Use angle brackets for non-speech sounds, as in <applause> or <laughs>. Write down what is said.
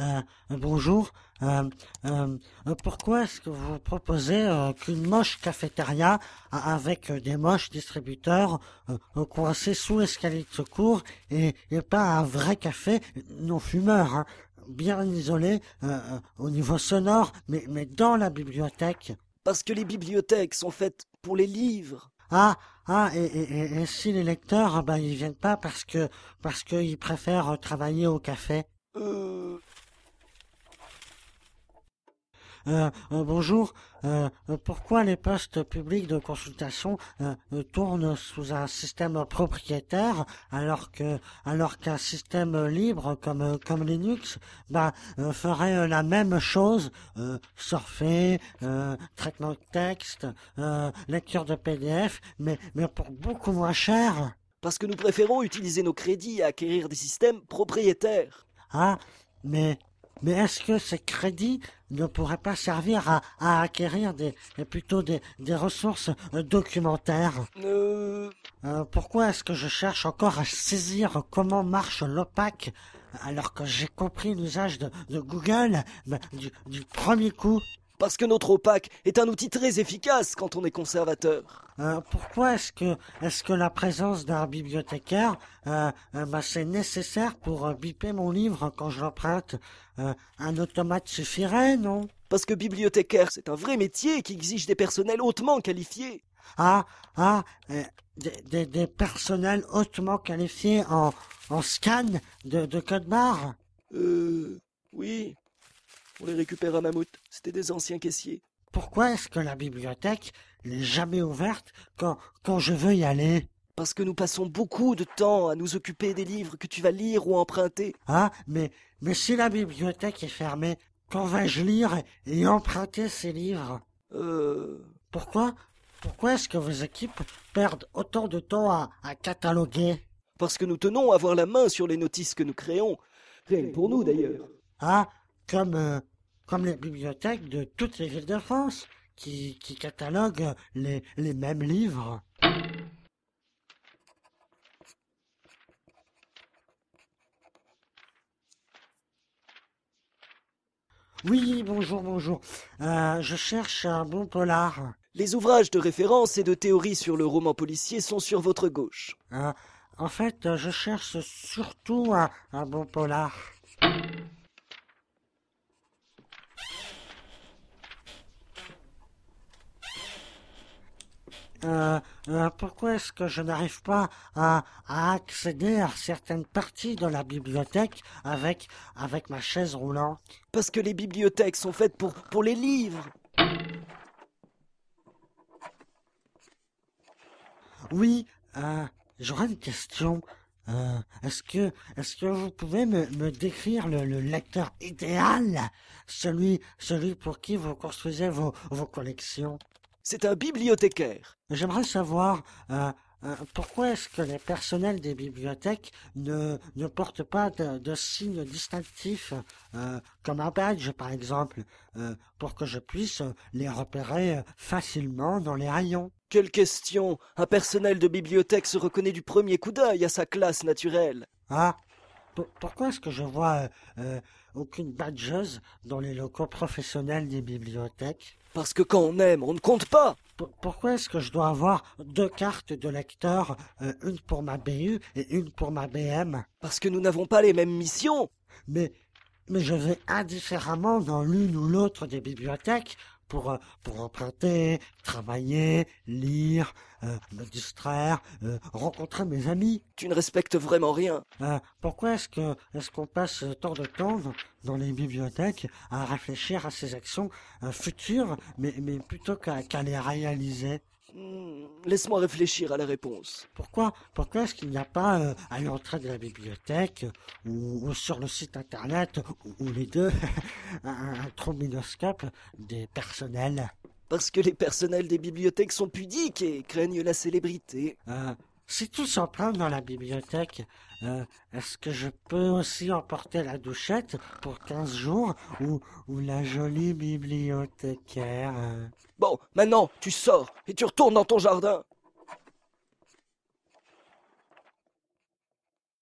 Euh, bonjour. Euh, euh, pourquoi est-ce que vous proposez qu'une moche cafétéria avec des moches distributeurs coincés sous l'escalier de secours et, et, pas un vrai café non fumeur, hein, bien isolé au niveau sonore, mais, mais dans la bibliothèque? Parce que les bibliothèques sont faites pour les livres. Ah, ah, et, et, et si les lecteurs, ben, ils viennent pas parce que parce qu'ils préfèrent travailler au café? Euh, euh, euh, bonjour. Euh, pourquoi les postes publics de consultation tournent sous un système propriétaire alors que alors qu'un système libre comme comme Linux bah, ferait la même chose surfer traitement de texte lecture de PDF mais mais pour beaucoup moins cher? Parce que nous préférons utiliser nos crédits à acquérir des systèmes propriétaires ah mais mais est-ce que ces crédits ne pourraient pas servir à, acquérir des, plutôt des, ressources euh, documentaires? Euh... euh pourquoi est-ce que je cherche encore à saisir comment marche l'OPAC alors que j'ai compris l'usage de, Google ben, du premier coup? Parce que notre OPAC est un outil très efficace quand on est conservateur. Euh, pourquoi est-ce que, est-ce que la présence d'un bibliothécaire, euh, euh bah, c'est nécessaire pour euh, biper mon livre quand je l'emprunte Un automate suffirait, non? Parce que bibliothécaire, c'est un vrai métier qui exige des personnels hautement qualifiés. Ah, ah, des, des, personnels hautement qualifiés en, en scan de, de code barre? Euh, oui, on les récupère à Mammouth. C'était des anciens caissiers. Pourquoi est-ce que la bibliothèque n'est jamais ouverte quand, quand je veux y aller? Parce que nous passons beaucoup de temps à nous occuper des livres que tu vas lire ou emprunter. Ah, mais, mais si la bibliothèque est fermée, quand vais-je lire et emprunter ces livres? Euh... Pourquoi Pourquoi est-ce que vos équipes perdent autant de temps à, à cataloguer? Parce que nous tenons à avoir la main sur les notices que nous créons. Rien que pour nous d'ailleurs. Ah, comme, euh, comme les bibliothèques de toutes les villes de France, qui, qui cataloguent les, les mêmes livres. Oui, bonjour, bonjour. Euh, je cherche un bon polar. Les ouvrages de référence et de théorie sur le roman policier sont sur votre gauche. Euh, en fait, je cherche surtout un, un bon polar. Euh, euh, pourquoi est-ce que je n'arrive pas à, accéder à certaines parties de la bibliothèque avec, avec ma chaise roulante Parce que les bibliothèques sont faites pour, pour les livres. Oui, euh, j'aurais une question. est-ce que, est-ce que vous pouvez me, me décrire le, le, lecteur idéal, celui, celui pour qui vous construisez vos, vos collections? C'est un bibliothécaire. J'aimerais savoir euh, euh, pourquoi est-ce que les personnels des bibliothèques ne, ne portent pas de, de signes distinctifs, euh, comme un badge par exemple, pour que je puisse les repérer facilement dans les rayons? Quelle question Un personnel de bibliothèque se reconnaît du premier coup d'œil à sa classe naturelle. Ah pourquoi est-ce que je vois aucune badgeuse dans les locaux professionnels des bibliothèques? Parce que quand on aime, on ne compte pas. pourquoi est-ce que je dois avoir deux cartes de lecteur, euh, une pour ma BU et une pour ma BM Parce que nous n'avons pas les mêmes missions. Mais, mais je vais indifféremment dans l'une ou l'autre des bibliothèques pour, euh, pour emprunter, travailler, lire, euh, me distraire, euh, rencontrer mes amis. Tu ne respectes vraiment rien. pourquoi est-ce que est-ce qu'on passe tant de temps dans les bibliothèques à réfléchir à ces actions futures, mais, mais plutôt qu'à les réaliser? Hmm, laisse-moi réfléchir à la réponse. Pourquoi, pourquoi est-ce qu'il n'y a pas euh, à l'entrée de la bibliothèque ou, sur le site internet ou, les deux <laughs> un, un trombinoscope des personnels? Parce que les personnels des bibliothèques sont pudiques et craignent la célébrité. Euh, si tout s'emprunte dans la bibliothèque, euh, est-ce que je peux aussi emporter la douchette pour quinze jours ou, ou la jolie bibliothécaire? Bon, maintenant, tu sors et tu retournes dans ton jardin.